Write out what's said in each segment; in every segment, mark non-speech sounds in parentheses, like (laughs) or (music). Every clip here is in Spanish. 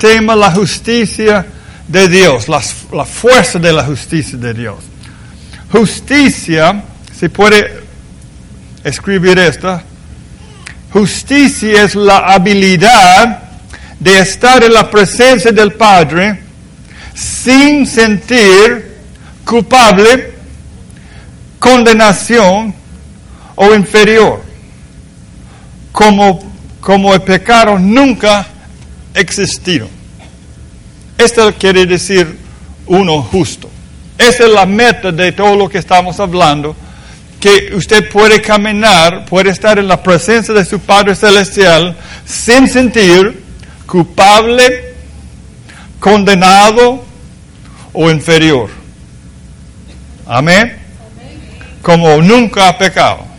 tema, la justicia de Dios, la, la fuerza de la justicia de Dios. Justicia, si puede escribir esta, justicia es la habilidad de estar en la presencia del Padre sin sentir culpable, condenación o inferior, como, como el pecado nunca existido. Esto quiere decir uno justo. Esa es la meta de todo lo que estamos hablando, que usted puede caminar, puede estar en la presencia de su Padre Celestial sin sentir culpable, condenado o inferior. Amén. Como nunca ha pecado.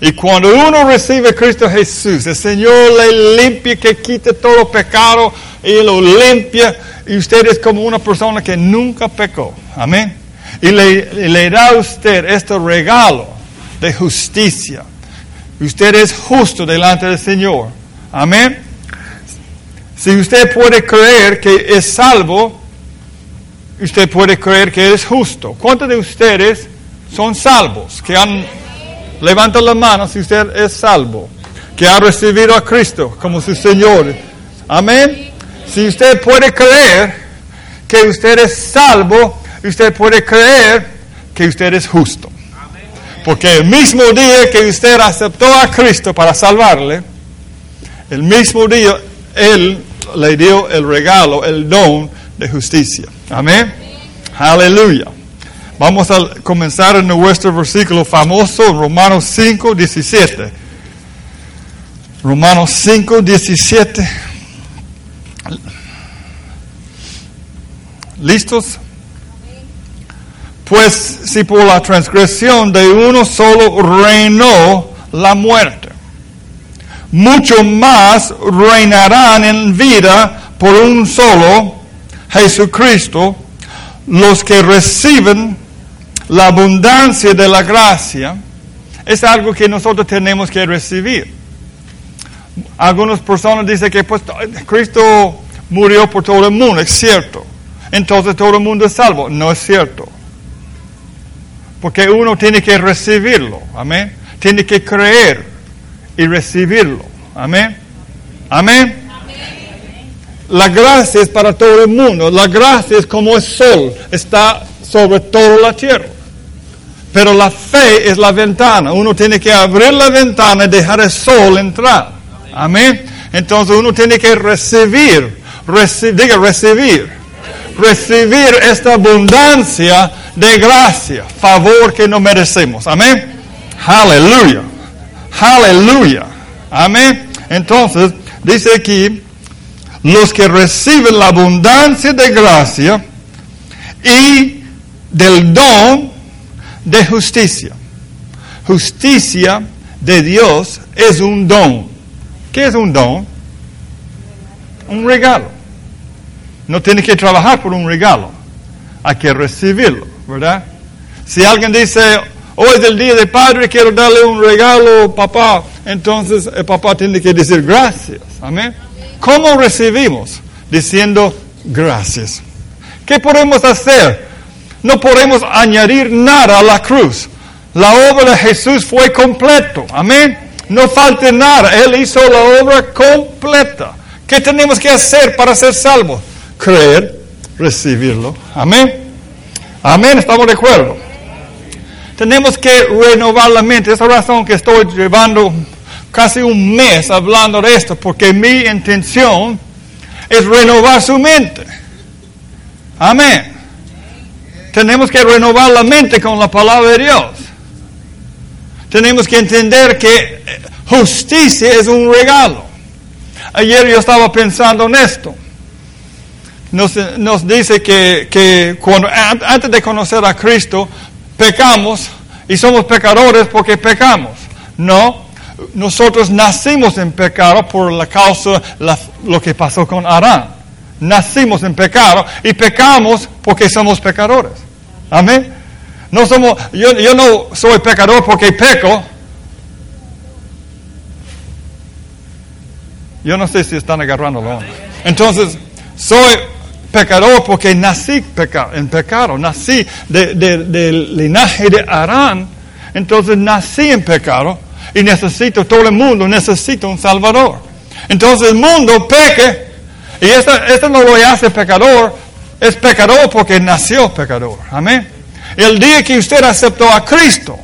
Y cuando uno recibe a Cristo Jesús, el Señor le limpia, que quite todo pecado y lo limpia. Y usted es como una persona que nunca pecó. Amén. Y le, le da a usted este regalo de justicia. Usted es justo delante del Señor. Amén. Si usted puede creer que es salvo, usted puede creer que es justo. ¿Cuántos de ustedes son salvos? Que han levantado la mano si usted es salvo, que ha recibido a Cristo como su Señor. Amén. Si usted puede creer que usted es salvo, usted puede creer que usted es justo. Porque el mismo día que usted aceptó a Cristo para salvarle, el mismo día Él le dio el regalo, el don de justicia. Amén. Aleluya. Vamos a comenzar en nuestro versículo famoso, Romanos 5, 17. Romanos 5, 17. ¿Listos? Pues si por la transgresión de uno solo reinó la muerte, mucho más reinarán en vida por un solo Jesucristo los que reciben la abundancia de la gracia. Es algo que nosotros tenemos que recibir. Algunas personas dicen que pues, Cristo murió por todo el mundo, es cierto. Entonces todo el mundo es salvo. No es cierto. Porque uno tiene que recibirlo. Amén. Tiene que creer y recibirlo. Amén. Amén. La gracia es para todo el mundo. La gracia es como el sol. Está sobre toda la tierra. Pero la fe es la ventana. Uno tiene que abrir la ventana y dejar el sol entrar. Amén. Entonces uno tiene que recibir. diga recibir. Recibir esta abundancia de gracia, favor que no merecemos. Amén. Aleluya. Aleluya. Amén. Entonces, dice aquí, los que reciben la abundancia de gracia y del don de justicia. Justicia de Dios es un don. ¿Qué es un don? Un regalo. No tiene que trabajar por un regalo. Hay que recibirlo. ¿verdad? Si alguien dice, hoy es el día de padre, quiero darle un regalo, papá, entonces el papá tiene que decir gracias. Amén. ¿Cómo recibimos? Diciendo gracias. ¿Qué podemos hacer? No podemos añadir nada a la cruz. La obra de Jesús fue completo. Amén. No falta nada. Él hizo la obra completa. ¿Qué tenemos que hacer para ser salvos? Creer, recibirlo. Amén. Amén, estamos de acuerdo. Tenemos que renovar la mente. Esa razón que estoy llevando casi un mes hablando de esto, porque mi intención es renovar su mente. Amén. Tenemos que renovar la mente con la palabra de Dios. Tenemos que entender que justicia es un regalo. Ayer yo estaba pensando en esto nos, dice que, cuando, antes de conocer a Cristo, pecamos y somos pecadores porque pecamos. No, nosotros nacimos en pecado por la causa, lo que pasó con Arán. Nacimos en pecado y pecamos porque somos pecadores. Amén. No somos, yo, yo no soy pecador porque peco. Yo no sé si están agarrándolo. Entonces, soy pecador porque nací en pecado, nací del linaje de Arán, entonces nací en pecado y necesito, todo el mundo necesita un Salvador. Entonces el mundo peque y esto, esto no lo hace pecador, es pecador porque nació pecador. Amén. El día que usted aceptó a Cristo,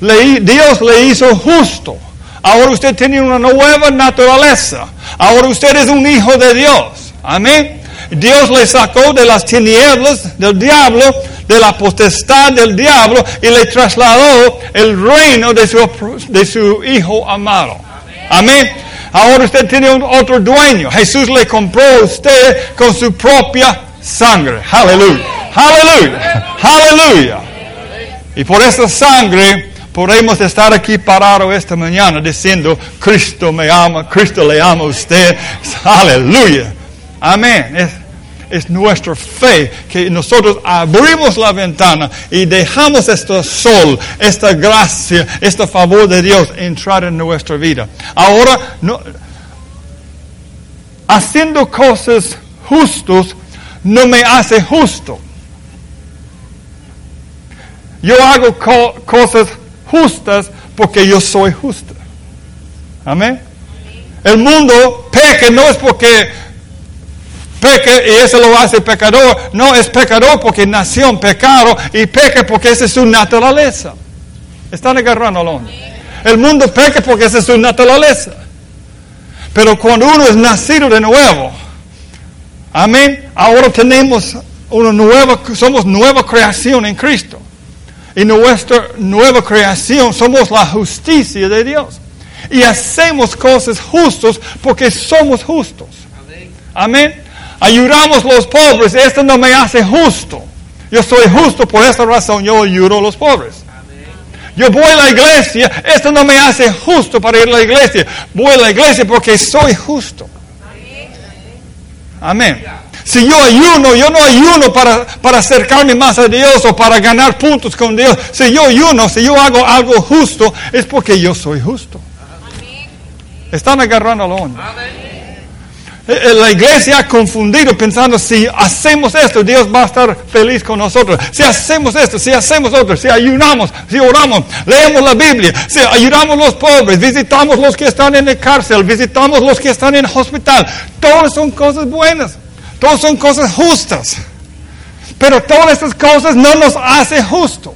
Dios le hizo justo. Ahora usted tiene una nueva naturaleza. Ahora usted es un hijo de Dios. Amén. Dios le sacó de las tinieblas del diablo, de la potestad del diablo, y le trasladó el reino de su, de su hijo amado. Amén. Ahora usted tiene otro dueño. Jesús le compró a usted con su propia sangre. Aleluya. Aleluya. Aleluya. Y por esa sangre podemos estar aquí parados esta mañana diciendo, Cristo me ama, Cristo le ama a usted. Aleluya. Amén. Es, es nuestra fe que nosotros abrimos la ventana y dejamos este sol, esta gracia, este favor de Dios entrar en nuestra vida. Ahora, no, haciendo cosas justos no me hace justo. Yo hago cosas justas porque yo soy justo. Amén. El mundo peca no es porque peque y eso lo hace pecador. No, es pecador porque nació en pecado y peca porque esa es su naturaleza. Están agarrando El mundo peca porque esa es su naturaleza. Pero cuando uno es nacido de nuevo, amén, ahora tenemos una nueva, somos nueva creación en Cristo. Y nuestra nueva creación somos la justicia de Dios. Y hacemos cosas justas porque somos justos. Amén. Ayudamos los pobres. Esto no me hace justo. Yo soy justo por esta razón. Yo ayudo a los pobres. Yo voy a la iglesia. Esto no me hace justo para ir a la iglesia. Voy a la iglesia porque soy justo. Amén. Si yo ayuno, yo no ayuno para, para acercarme más a Dios o para ganar puntos con Dios. Si yo ayuno, si yo hago algo justo, es porque yo soy justo. Están agarrando la onda. Eh, la iglesia ha confundido pensando si hacemos esto, Dios va a estar feliz con nosotros. Si hacemos esto, si hacemos otro, si ayunamos, si oramos, leemos la Biblia, si ayudamos a los pobres, visitamos los que están en la cárcel, visitamos los que están en el hospital. Todas son cosas buenas. Todas son cosas justas. Pero todas estas cosas no nos hacen justo.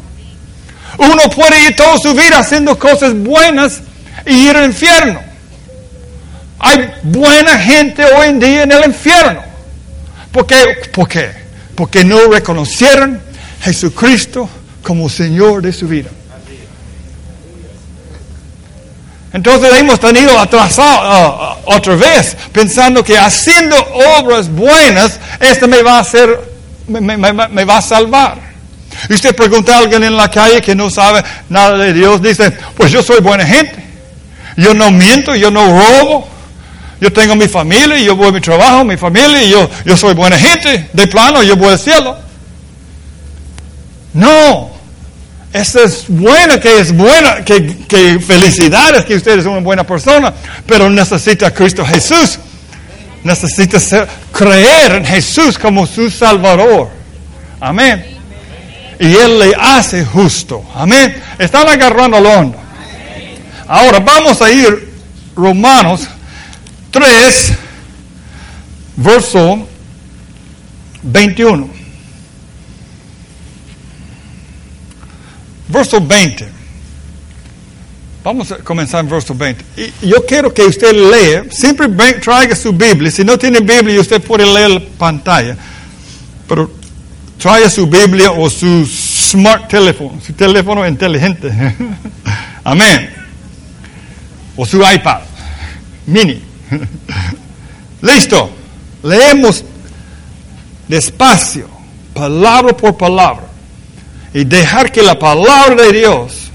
Uno puede ir toda su vida haciendo cosas buenas y ir al infierno. Hay buena gente hoy en día en el infierno. ¿Por qué? ¿Por qué? Porque no reconocieron Jesucristo como Señor de su vida. Entonces hemos tenido atrasado uh, otra vez, pensando que haciendo obras buenas, esto me va a hacer, me, va a salvar. Y usted pregunta a alguien en la calle que no sabe nada de Dios, dice, pues yo soy buena gente. Yo no miento, yo no robo. Yo tengo mi familia, yo voy a mi trabajo, mi familia, yo, yo soy buena gente. De plano, yo voy al cielo. No, eso es bueno, que es buena, que, que felicidades que usted es una buena persona, pero necesita a Cristo Jesús. Necesita creer en Jesús como su Salvador. Amén. Y Él le hace justo. Amén. Están agarrando la onda. Ahora vamos a ir Romanos 3, verso 21. verso 20. Vamos a comenzar en verso 20. Y yo quiero que usted lea, siempre traiga su Biblia. Si no tiene Biblia, usted puede leer la pantalla. Pero traiga su Biblia o su smart teléfono, su teléfono inteligente. (laughs) Amén. O su iPad mini. (laughs) Listo. Leemos despacio, palabra por palabra y dejar que la palabra de Dios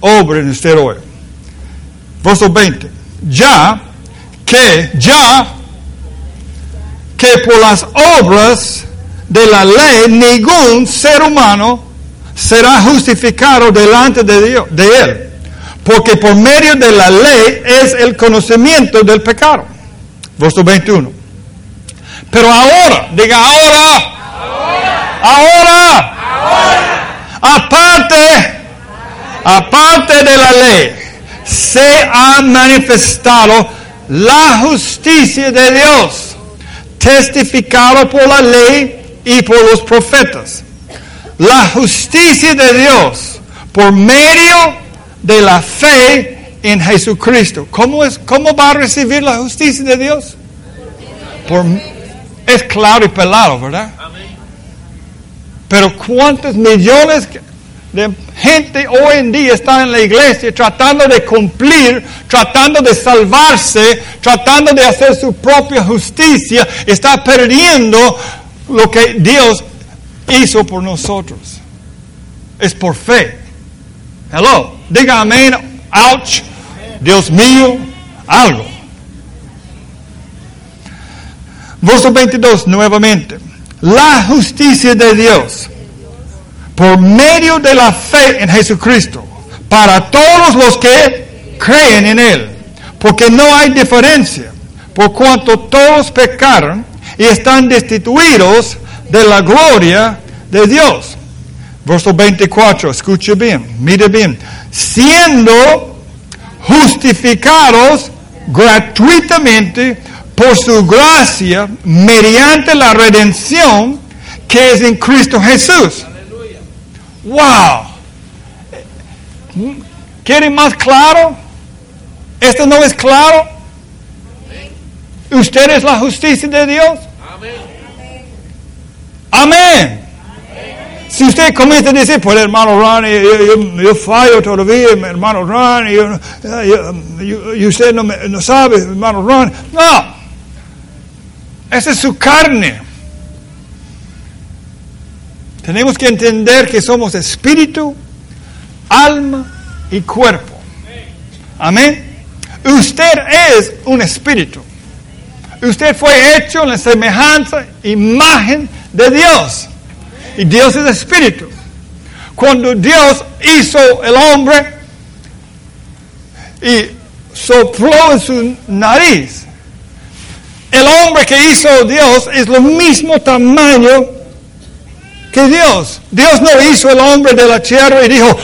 obre en usted hoy. Verso 20. Ya que, ya que por las obras de la ley ningún ser humano será justificado delante de Dios, de él, porque por medio de la ley es el conocimiento del pecado. Verso 21. Pero ahora, diga ahora, ahora, aparte, aparte de la ley, se ha manifestado la justicia de Dios, testificado por la ley y por los profetas. La justicia de Dios por medio de la fe en Jesucristo. ¿Cómo, es, cómo va a recibir la justicia de Dios? Es claro y pelado, ¿verdad? Pero ¿cuántos millones de gente hoy en día están en la iglesia tratando de cumplir, tratando de salvarse, tratando de hacer su propia justicia? Está perdiendo lo que Dios hizo por nosotros. Es por fe. Hello. Diga amén. Ouch. Dios mío. Algo. Verso 22 nuevamente. La justicia de Dios por medio de la fe en Jesucristo para todos los que creen en Él. Porque no hay diferencia. Por cuanto todos pecaron y están destituidos de la gloria de Dios. Verso 24, escuche bien, mire bien. Siendo justificados gratuitamente por su gracia mediante la redención que es en Cristo Jesús. Wow. ¿Quieren más claro? ¿Esto no es claro? ¿Usted es la justicia de Dios? Amén. Si usted comienza a decir, pues hermano Ron, yo, fallo todavía, hermano Ron, y usted no, no sabe, hermano Ron. No, esa es su carne. Tenemos que entender que somos espíritu, alma y cuerpo. Amén. Usted es un espíritu. Usted fue hecho en la semejanza, imagen de Dios. Y Dios es espíritu. Cuando Dios hizo el hombre y sopló en su nariz, el hombre que hizo Dios es lo mismo tamaño que Dios. Dios no hizo el hombre de la tierra y dijo,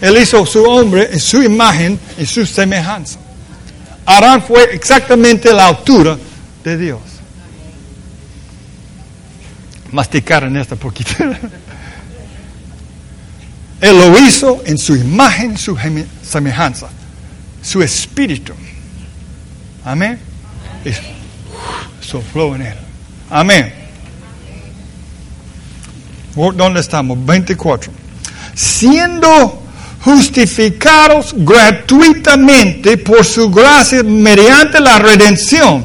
él hizo su hombre en su imagen y su semejanza. Arán fue exactamente la altura de Dios masticar en esta poquita. (laughs) Él lo hizo en su imagen, su semejanza, su espíritu. Amén. Y sopló en él. Amén. ¿Dónde estamos? 24. Siendo justificados gratuitamente por su gracia mediante la redención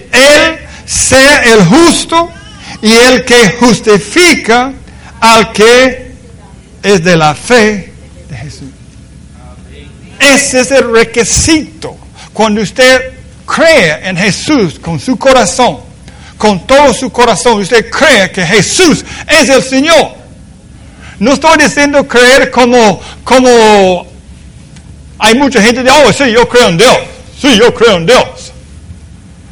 Él sea el justo y el que justifica al que es de la fe de Jesús. Ese es el requisito. Cuando usted cree en Jesús con su corazón, con todo su corazón, usted cree que Jesús es el Señor. No estoy diciendo creer como, como hay mucha gente de, oh, sí, yo creo en Dios. Sí, yo creo en Dios.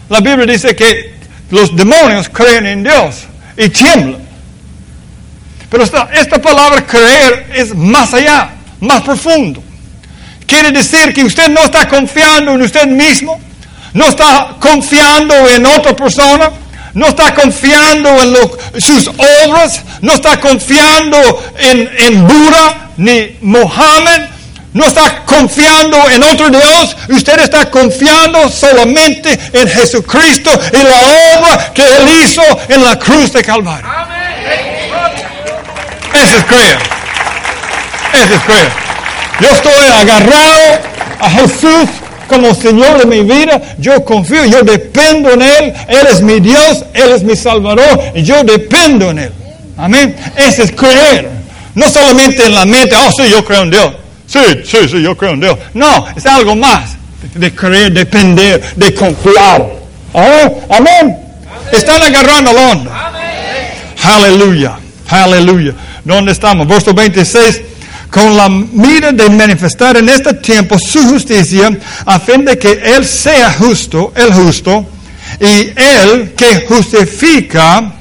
La Biblia dice que los demonios creen en Dios y tiemblan. Pero esta, palabra creer es más allá, más profundo. Quiere decir que usted no está confiando en usted mismo, no está confiando en otra persona, no está confiando en sus obras, no está confiando en, en Buda ni Mohammed, no está confiando en otro Dios, usted está confiando solamente en Jesucristo y la obra que Él hizo en la cruz de Calvario. Eso es creer. Eso es creer. Yo estoy agarrado a Jesús como Señor de mi vida, yo confío, yo dependo en Él, Él es mi Dios, Él es mi Salvador, y yo dependo en Él. Amén. Ese es creer. No solamente en la mente, oh sí, yo creo en Dios. Sí, sí, sí, yo creo en Dios. No, es algo más de creer, depender, de confiar. Amén. Están agarrando la onda. Aleluya, aleluya. ¿Dónde estamos? Verso 26 con la mira de manifestar en este tiempo su justicia, a fin de que Él sea justo, el justo, y Él que justifica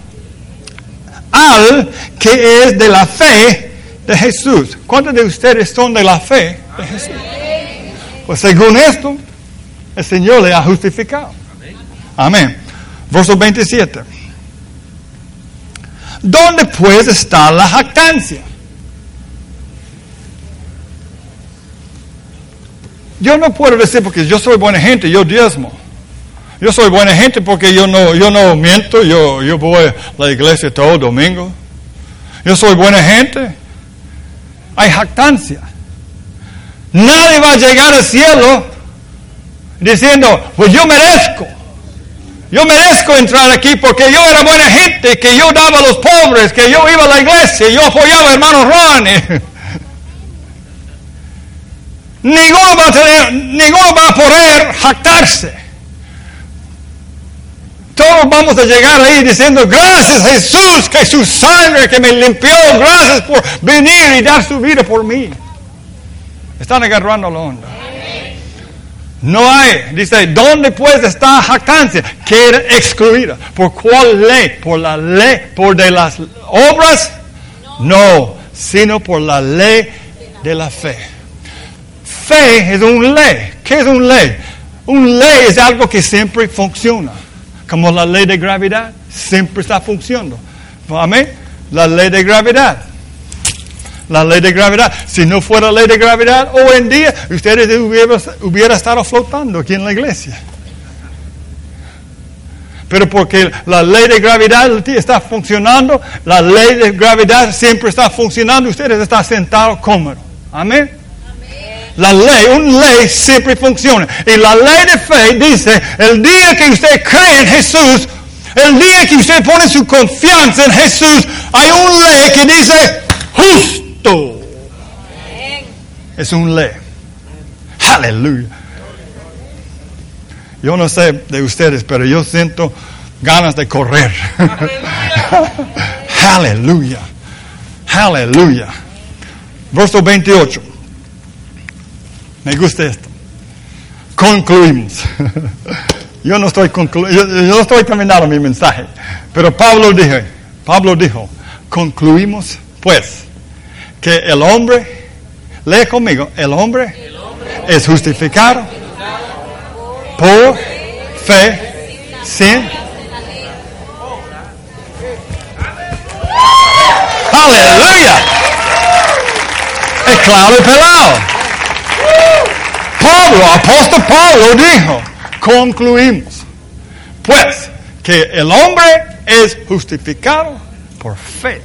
al que es de la fe de Jesús. ¿Cuántos de ustedes son de la fe de Jesús? Pues según esto, el Señor le ha justificado. Amén. Verso 27. ¿Dónde pues está la jactancia? Yo no puedo decir porque yo soy buena gente, yo diezmo. Yo soy buena gente porque yo no, yo no miento, yo, yo voy a la iglesia todo domingo. Yo soy buena gente. Hay jactancia. Nadie va a llegar al cielo diciendo, pues yo merezco. Yo merezco entrar aquí porque yo era buena gente, que yo daba a los pobres, que yo iba a la iglesia, yo apoyaba a hermano Ron. (laughs) Ninguno va a tener, ninguno va a poder jactarse. Todos vamos a llegar ahí diciendo, gracias Jesús, que su sangre que me limpió, gracias por venir y dar su vida por mí. Están agarrando la onda. No hay, dice, ¿dónde pues está jactancia? Queda excluida. ¿Por cuál ley? ¿Por la ley? ¿Por de las obras? No, sino por la ley de la fe. Fe es un ley. ¿Qué es un ley? Un ley es algo que siempre funciona. Como la ley de gravedad, siempre está funcionando. Amén. La ley de gravedad. La ley de gravedad. Si no fuera la ley de gravedad, hoy en día ustedes hubieran, estado flotando aquí en la iglesia. Pero porque la ley de gravedad está funcionando, la ley de gravedad siempre está funcionando, ustedes están sentados cómodos. Amén. La ley, una ley siempre funciona. Y la ley de fe dice, el día que usted cree en Jesús, el día que usted pone su confianza en Jesús, hay una ley que dice, justo. Es un ley. Aleluya. Yo no sé de ustedes, pero yo siento ganas de correr. Aleluya. (laughs) Aleluya. Verso 28. Me gusta esto. Concluimos. (laughs) yo no estoy yo, no estoy terminando mi mensaje, pero Pablo dijo, Pablo dijo, concluimos pues que el hombre, lee conmigo, el hombre, es justificado por fe sin Aleluya. Es claro pelado. Pablo, apóstol Pablo dijo, concluimos, pues, que el hombre es justificado por fe.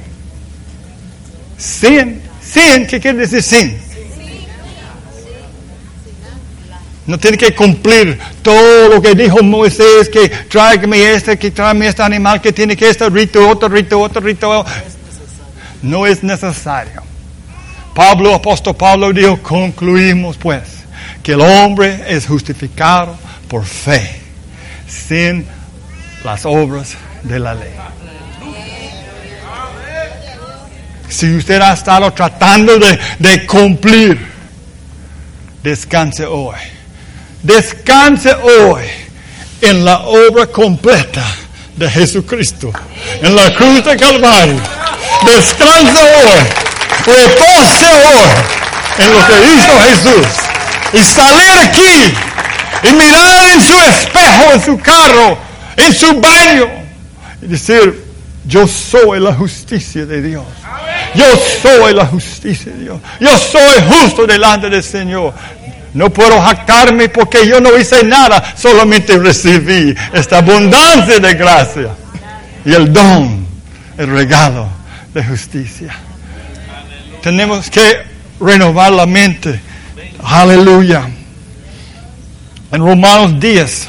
Sin, sin, ¿qué quiere decir sin? No tiene que cumplir todo lo que dijo Moisés, que tráigame este, que tráigame este animal, que tiene que este rito, otro rito, otro rito. No es necesario. Pablo, apóstol Pablo dijo, concluimos pues que el hombre es justificado por fe, sin las obras de la ley. Si usted ha estado tratando de, cumplir, descanse hoy. Descanse hoy en la obra completa de Jesucristo, en la cruz de Calvario. Descanse hoy, repose hoy en lo que hizo Jesús y salir aquí y mirar en su espejo, en su carro, en su baño y decir, yo soy la justicia de Dios. Yo soy la justicia de Dios. Yo soy justo delante del Señor. No puedo jactarme porque yo no hice nada, solamente recibí esta abundancia de gracia y el don, el regalo de justicia. Tenemos que renovar la mente Aleluya. En Romanos 10.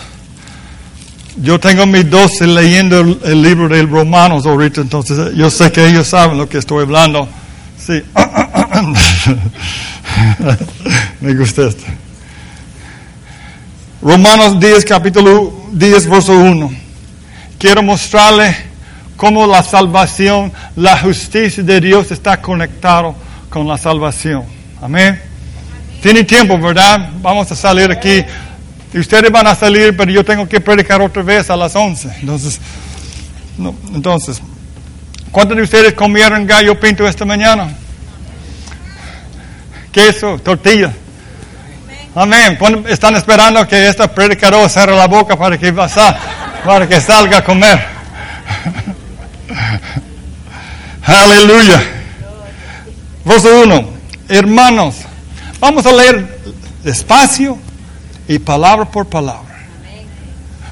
Yo tengo mis dos leyendo el, libro de Romanos ahorita, entonces yo sé que ellos saben lo que estoy hablando. Sí. (laughs) Me gusta esto. Romanos 10, capítulo 10, verso 1. Quiero mostrarle cómo la salvación, la justicia de Dios está conectado con la salvación. Amén. Tiene tiempo, ¿verdad? Vamos a salir aquí. Ustedes van a salir, pero yo tengo que predicar otra vez a las 11. Entonces, entonces ¿cuántos de ustedes comieron gallo pinto esta mañana? Queso, tortilla. Amén. Están esperando que esta predicador cierre la boca para que, para que salga a comer. (laughs) Aleluya. Verso 1. Hermanos, vamos a leer despacio y palabra por palabra.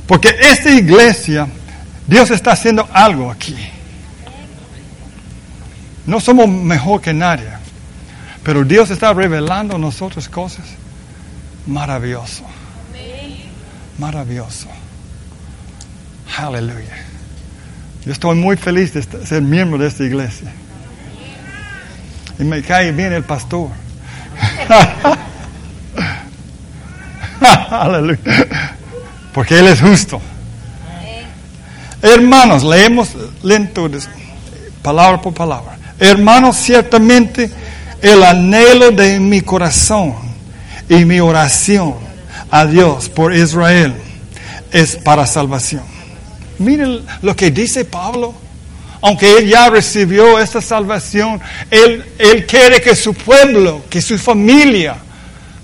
Porque esta iglesia, Dios está haciendo algo aquí. No somos mejor que nadie, pero Dios está revelando a nosotros cosas maravilloso. Maravilloso. Aleluya. Yo estoy muy feliz de ser miembro de esta iglesia. Y me cae bien el pastor. (laughs) Aleluya. Porque Él es justo. Hermanos, leemos lento, palabra por palabra. Hermanos, ciertamente el anhelo de mi corazón y mi oración a Dios por Israel es para salvación. Miren lo que dice Pablo. Aunque él ya recibió esta salvación, él, él quiere que su pueblo, que su familia,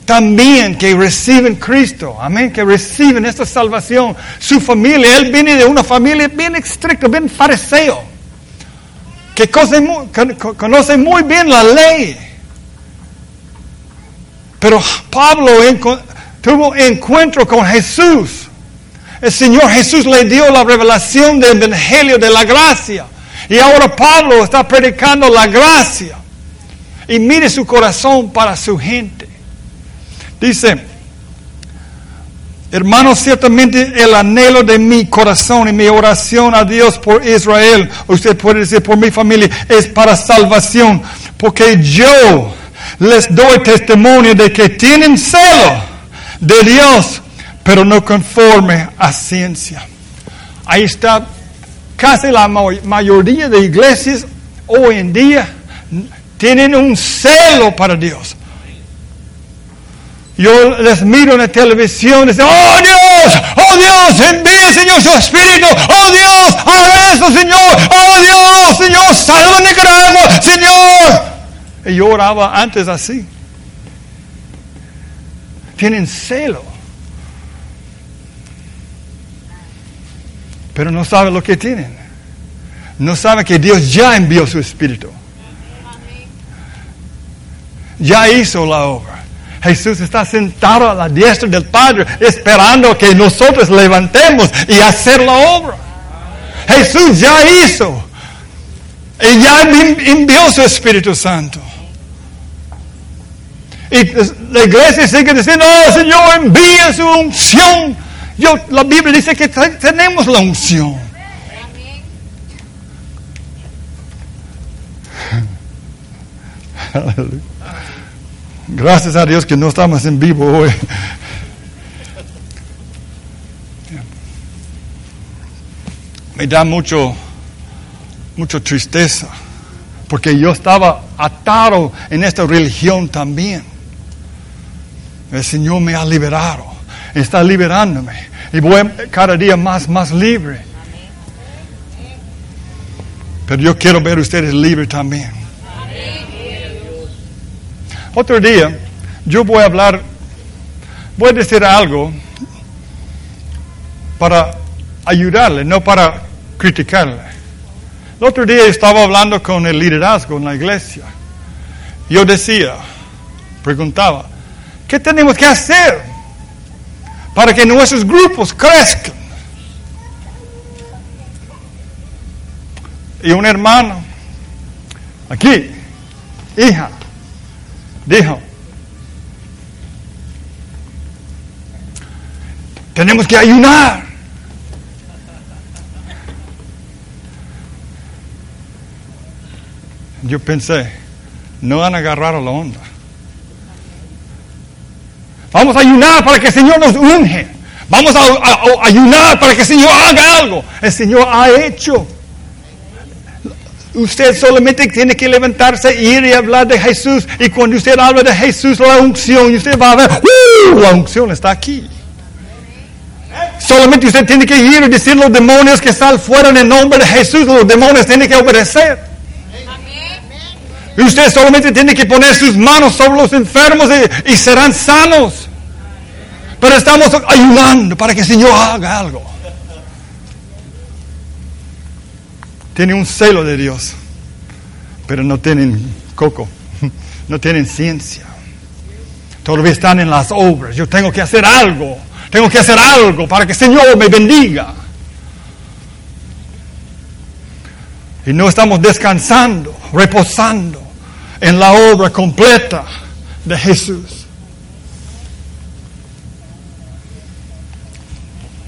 también que reciben Cristo, amén, que reciben esta salvación. Su familia, él viene de una familia bien estricta, bien fariseo, que conoce muy bien la ley. Pero Pablo tuvo encuentro con Jesús. El Señor Jesús le dio la revelación del Evangelio de la gracia. Y ahora Pablo está predicando la gracia. Y mire su corazón para su gente. Dice, hermanos, ciertamente el anhelo de mi corazón y mi oración a Dios por Israel, usted puede decir por mi familia, es para salvación. Porque yo les doy testimonio de que tienen celo de Dios, pero no conforme a ciencia. Ahí está casi la mayoría de iglesias hoy en día tienen un celo para Dios. Yo les miro en la televisión y dicen, oh Dios, oh Dios, envíe Señor su espíritu, oh Dios, haga eso Señor, oh Dios, Señor, salva Nicaragua, Señor. Y yo oraba antes así. Tienen celo. Pero no saben lo que tienen. No saben que Dios ya envió su espíritu. Ya hizo la obra. Jesús está sentado a la diestra del Padre esperando que nosotros levantemos y hacer la obra. Jesús ya hizo. Y ya envió su Espíritu Santo. Y la iglesia sigue diciendo, oh Señor, envía su unción. Yo, la Biblia dice que tenemos la unción. Gracias a Dios que no estamos en vivo hoy. Me da mucho, mucha tristeza, porque yo estaba atado en esta religión también. El Señor me ha liberado, está liberándome y voy cada día más, más libre. Pero yo quiero ver ustedes libres también. Otro día, yo voy a hablar, voy a decir algo para ayudarle, no para criticarle. El otro día estaba hablando con el liderazgo en la iglesia. Yo decía, preguntaba, ¿Qué tenemos que hacer para que nuestros grupos crezcan? Y un hermano, aquí, hija, dijo, Tenemos que ayunar. Yo pensé, no van a agarrar a la onda. Vamos a ayunar para que el Señor nos unge. Vamos a, a ayunar para que el Señor haga algo. El Señor ha hecho. Usted solamente tiene que levantarse, ir y hablar de Jesús. Y cuando usted habla de Jesús, la unción, usted va a ver, ¡uh! la unción está aquí. Solamente usted tiene que ir y decir los demonios que están fuera en el nombre de Jesús. Los demonios tienen que obedecer. Y usted solamente tiene que poner sus manos sobre los enfermos y, serán sanos. Pero estamos ayudando para que el Señor haga algo. Tienen un celo de Dios, pero no tienen coco, no tienen ciencia. Todavía están en las obras. Yo tengo que hacer algo, tengo que hacer algo para que el Señor me bendiga. Y no estamos descansando, reposando en la obra completa de Jesús.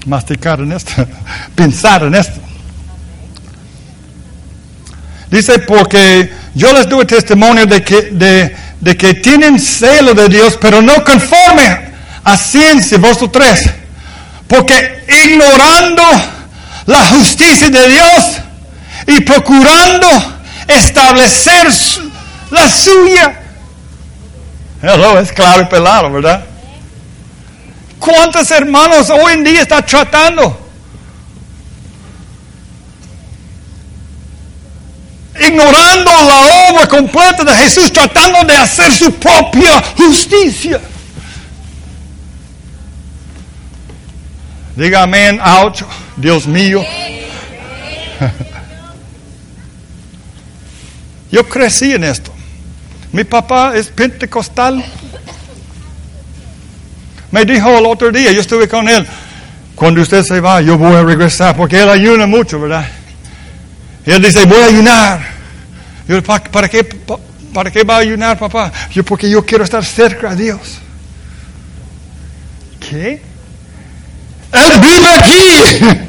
Masticar en esto, (laughs) pensar en esto. Dice, porque yo les doy testimonio de que, tienen celo de Dios, pero no conforme a ciencia, verso 3. Porque ignorando la justicia de Dios y procurando establecer la suya. Hello, es claro y pelado, ¿verdad? ¿Cuántos hermanos hoy en día están tratando? Ignorando la obra completa de Jesús, tratando de hacer su propia justicia. Diga amén, ouch, Dios mío. (laughs) Yo crecí en esto. Mi papá es pentecostal. Me dijo el otro día, yo estuve con él, cuando usted se va, yo voy a regresar, porque él ayuna mucho, ¿verdad? Y él dice, voy a ayunar. Yo, ¿para qué, ¿para qué va a ayunar, papá? Yo, porque yo quiero estar cerca a Dios. ¿Qué? Él vive aquí. (laughs)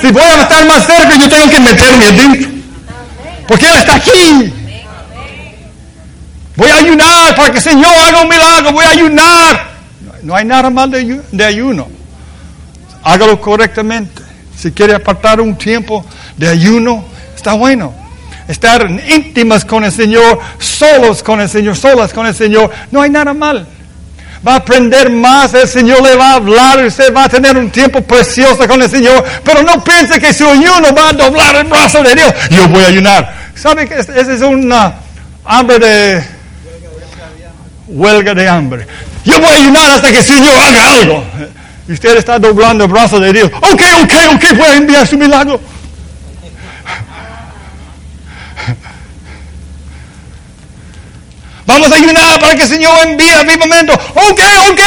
Si voy a estar más cerca, yo tengo que meterme adentro. Porque Él está aquí. Voy a ayunar para que el Señor haga un milagro. Voy a ayunar. No hay nada mal de ayuno. Hágalo correctamente. Si quiere apartar un tiempo de ayuno, está bueno. Estar íntimas con el Señor, solos con el Señor, solas con el Señor, no hay nada mal. Va a aprender más, el Señor le va a hablar, usted va a tener un tiempo precioso con el Señor, pero no piense que su ayuno va a doblar el brazo de Dios. Yo voy a ayunar. ¿Sabe que ese es un hambre de huelga de hambre? Yo voy a ayunar hasta que el Señor haga algo. Y usted está doblando el brazo de Dios. Ok, ok, ok, voy a enviar su milagro. Vamos a ayunar para que el Señor envíe avivamiento. Ok, ok.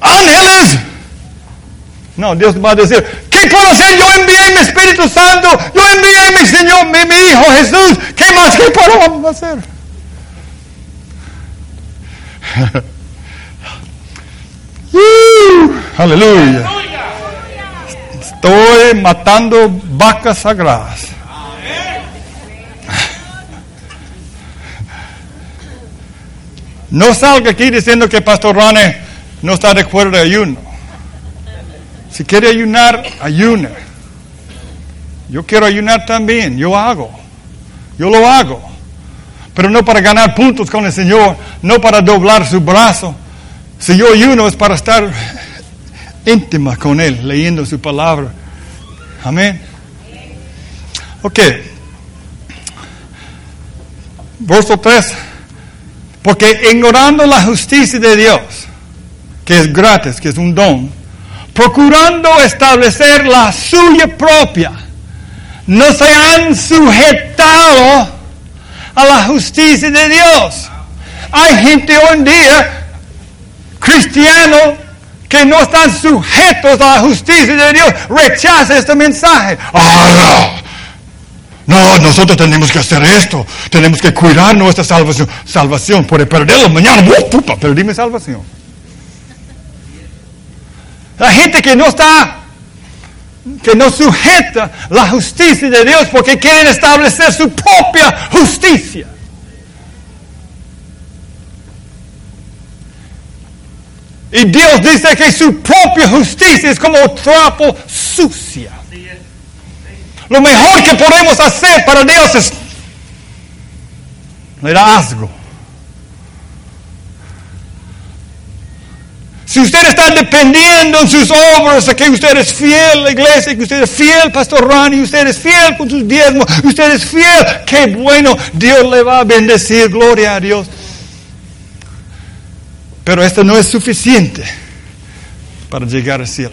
Ángeles. No, Dios va a decir, ¿qué puedo hacer? Yo envié mi Espíritu Santo. Yo envié mi Señor, mi, mi Hijo Jesús. ¿Qué más? ¿Qué puedo hacer? (laughs) uh, aleluya. Estoy matando vacas sagradas. No salga aquí diciendo que Pastor Rane no está de acuerdo de ayuno. Si quiere ayunar, ayune. Yo quiero ayunar también, yo hago. Yo lo hago. Pero no para ganar puntos con el Señor, no para doblar su brazo. Si yo ayuno es para estar íntima con Él, leyendo su palabra. Amén. Ok. Verso 3. Porque ignorando la justicia de Dios, que es gratis, que es un don, procurando establecer la suya propia, no se han sujetado a la justicia de Dios. Hay gente hoy en día, cristiano, que no están sujetos a la justicia de Dios, rechaza este mensaje. ¡Ah, no, nosotros tenemos que hacer esto. Tenemos que cuidar nuestra salvación. Salvación, puede perderlo mañana. ¡Oh, puta! Perdí mi salvación. La gente que no está, que no sujeta la justicia de Dios porque quieren establecer su propia justicia. Y Dios dice que su propia justicia es como trapo sucia. Lo mejor que podemos hacer para Dios es le da asco. Si usted está dependiendo en sus obras, de que usted es fiel a la iglesia, que usted es fiel, Pastor Ronnie, usted es fiel con sus diezmos, usted es fiel, qué bueno, Dios le va a bendecir, gloria a Dios. Pero esto no es suficiente para llegar al cielo.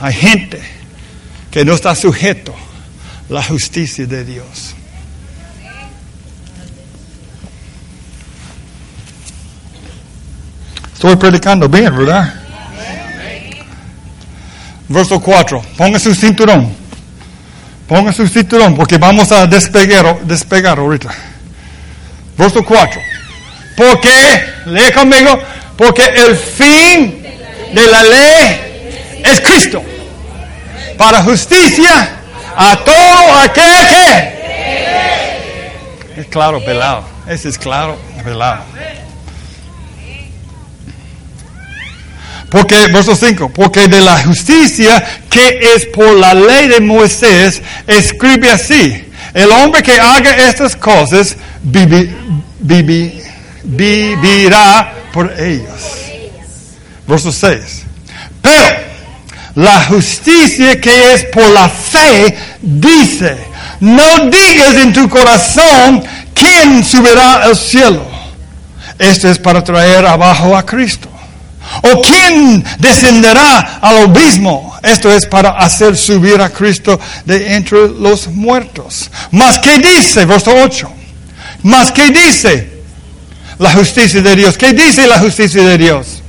Hay gente que no está sujeto a la justicia de Dios. Estoy predicando bien, ¿verdad? Verso 4. Ponga su cinturón. Ponga su cinturón porque vamos a despegar, despegar ahorita. Verso 4. Porque, lee conmigo, porque el fin de la ley es Cristo. Para justicia a todo aquel que... Es claro, pelado. Ese es claro, pelado. Porque, verso 5, porque de la justicia que es por la ley de Moisés, escribe así, el hombre que haga estas cosas vivirá por ellas. Verso 6. Pero la justicia que es por la fe dice, no digas en tu corazón quién subirá al cielo. Esto es para traer abajo a Cristo. ¿O quién descenderá al abismo? Esto es para hacer subir a Cristo de entre los muertos. Mas ¿qué dice? Verso 8. Mas ¿qué dice? La justicia de Dios. ¿Qué dice la justicia de Dios?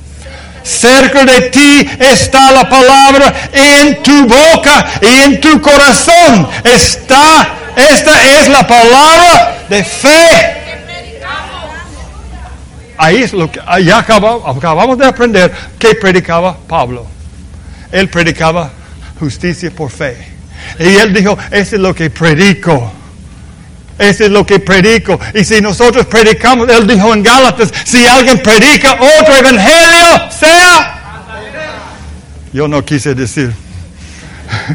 Cerca de ti está la palabra en tu boca y en tu corazón. Está, esta es la palabra de fe ahí es lo que ya acabamos, de aprender que predicaba Pablo. Él predicaba justicia por fe. Y él dijo, ese es lo que predico. Ese es lo que predico. Y si nosotros predicamos, él dijo en Gálatas, si alguien predica otro evangelio, sea... Yo no quise decir.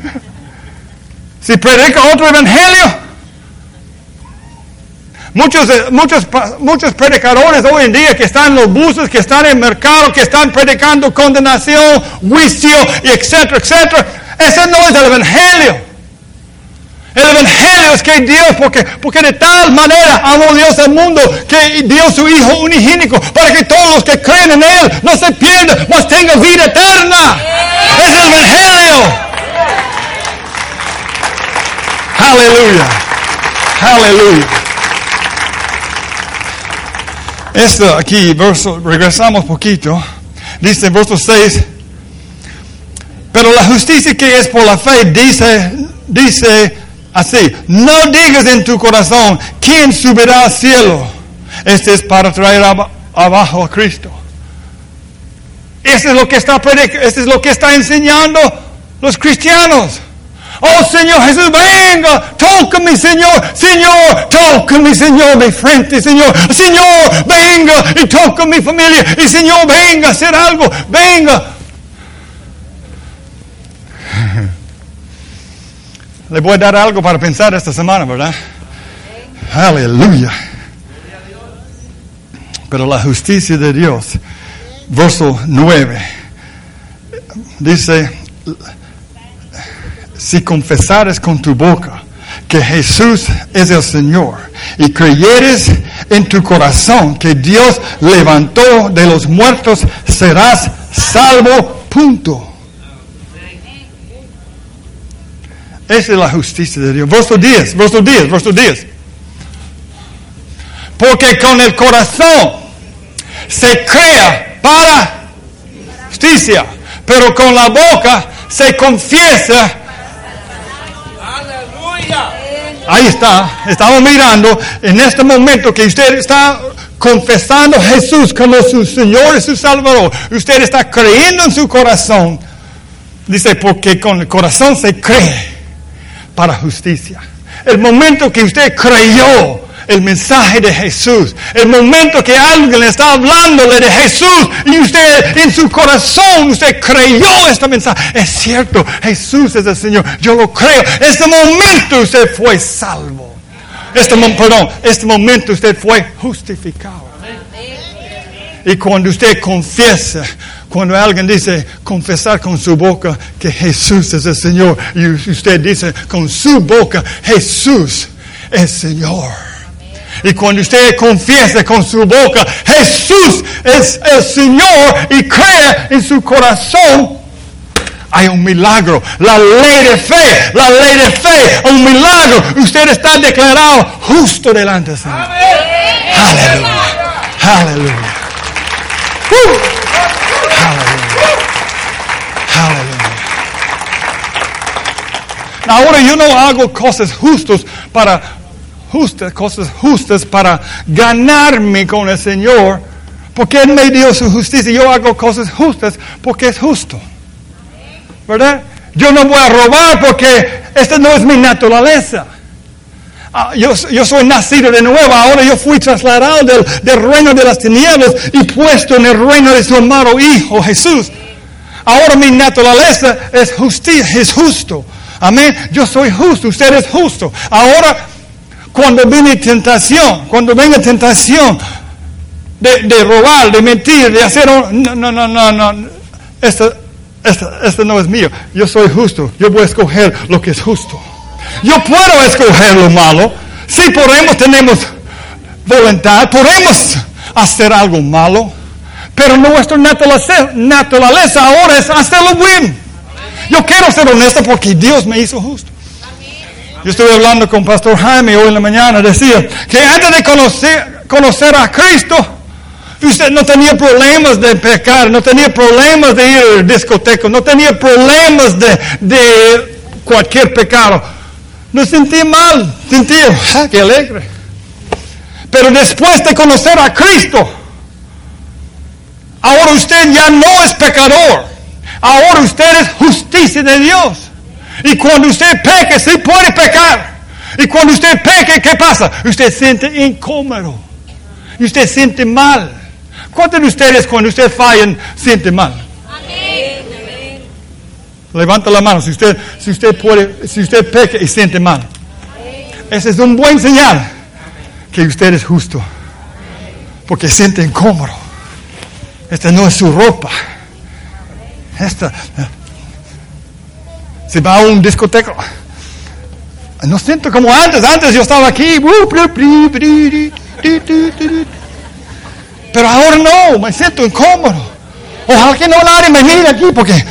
(laughs) si predica otro evangelio, Muchos, muchos, muchos predicadores hoy en día que están en los buses, que están en el mercado, que están predicando condenación, juicio, etcétera, etcétera. Ese no es el Evangelio. El Evangelio es que Dios, porque, porque de tal manera amó Dios al mundo, que dio su Hijo unigénico, para que todos los que creen en Él no se pierdan, mas tengan vida eterna. Es el Evangelio. Aleluya. Aleluya. Esto aquí, verso, regresamos poquito. Dice en verso 6. Pero la justicia que es por la fe dice, dice así, no digas en tu corazón, ¿quién subirá al cielo? Este es para traer abajo a Cristo. Este es lo que está, este es lo que está enseñando los cristianos. Oh Señor Jesús, venga, tócame Señor, Señor, tócame Señor de frente, Señor, Señor, venga y toca mi familia, y Señor, venga a hacer algo, venga. (laughs) Le voy a dar algo para pensar esta semana, ¿verdad? Aleluya. Pero la justicia de Dios, verso 9, dice, si confesares con tu boca que Jesús es el Señor y creyeres en tu corazón que Dios levantó de los muertos, serás salvo. Punto. Esa es la justicia de Dios. Verso 10, verso 10, verso 10. Porque con el corazón se crea para justicia, pero con la boca se confiesa Ahí está. Estamos mirando en este momento que usted está confesando a Jesús como su Señor y su Salvador, usted está creyendo en su corazón. Dice, porque con el corazón se cree para justicia. El momento que usted creyó el mensaje de Jesús, el momento que alguien está hablándole de Jesús y usted en su corazón, usted creyó este mensaje. Es cierto, Jesús es el Señor, yo lo creo. Este momento usted fue salvo. Este, perdón, este momento usted fue justificado. Y cuando usted confiesa, cuando alguien dice confesar con su boca que Jesús es el Señor, y usted dice con su boca Jesús es Señor. Y cuando usted confiesa con su boca Jesús es el Señor y cree en su corazón, hay un milagro. La ley de fe, la ley de fe, un milagro. Usted está declarado justo delante del Señor. Aleluya. Aleluya. Aleluya. Aleluya. Ahora yo no hago cosas justas para justas, cosas justas para ganarme con el Señor, porque Él me dio su justicia. Yo hago cosas justas porque es justo. ¿verdad? Yo no voy a robar porque esta no es mi naturaleza. Ah, yo, yo, soy nacido de nuevo, ahora yo fui trasladado del, del, reino de las tinieblas y puesto en el reino de su amado Hijo Jesús. Ahora mi naturaleza es justicia, es justo. Amén. Yo soy justo, usted es justo. Ahora, cuando viene tentación, cuando venga tentación de, robar, de mentir, de hacer no, no, no, no, no. Esto, este, no es mío, yo soy justo, yo voy a escoger lo que es justo. Yo puedo escoger lo malo, si podemos, tenemos voluntad, podemos hacer algo malo, pero nuestra naturaleza, naturaleza ahora es hacerlo bien. Yo quiero ser honesto porque Dios me hizo justo. Yo estuve hablando con Pastor Jaime hoy en la mañana, decía que antes de conocer, a Cristo, Usted no tenía problemas de pecar, no tenía problemas de ir al discoteco, no tenía problemas de, de cualquier pecado. No sentía mal, sentía, (laughs) ah, qué alegre. Pero después de conocer a Cristo, ahora usted ya no es pecador. Ahora usted es justicia de Dios. Y cuando usted peque, sí puede pecar. Y cuando usted peque, ¿qué pasa? Usted siente incómodo. Y usted siente mal. ¿Cuántos de ustedes cuando usted fallan siente mal? Amén. Levanta la mano si usted, si usted puede, si usted peca y siente mal. Ese es un buen señal que usted es justo. Porque siente incómodo. Esta no es su ropa. Esta. Se va a un discoteco. No siento como antes. Antes yo estaba aquí. Pero ahora no, me siento incómodo. Ojalá que no nadie me mire aquí porque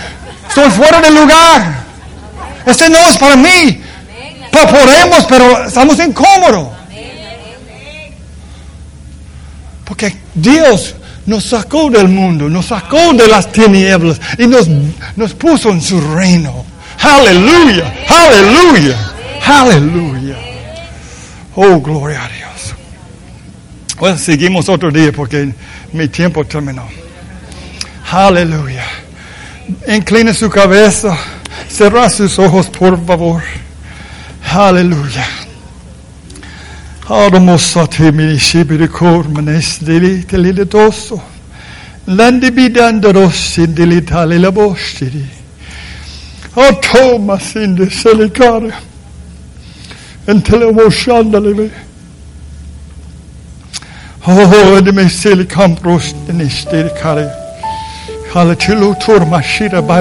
estoy fuera del lugar. Este no es para mí. Podemos, pero estamos incómodos. Porque Dios nos sacó del mundo, nos sacó de las tinieblas y nos, nos puso en su reino. Aleluya, aleluya, aleluya. Oh, gloria a Dios. Bueno, seguimos otro día porque mi tiempo terminó. Aleluya. Inclina su cabeza. Cerra sus ojos, por favor. Aleluya. Telidetoso. Landi I sin to Silicata until it was Shandalibi. Oh, and me Silicam Rostin Silicata. Halachilu Turmashira by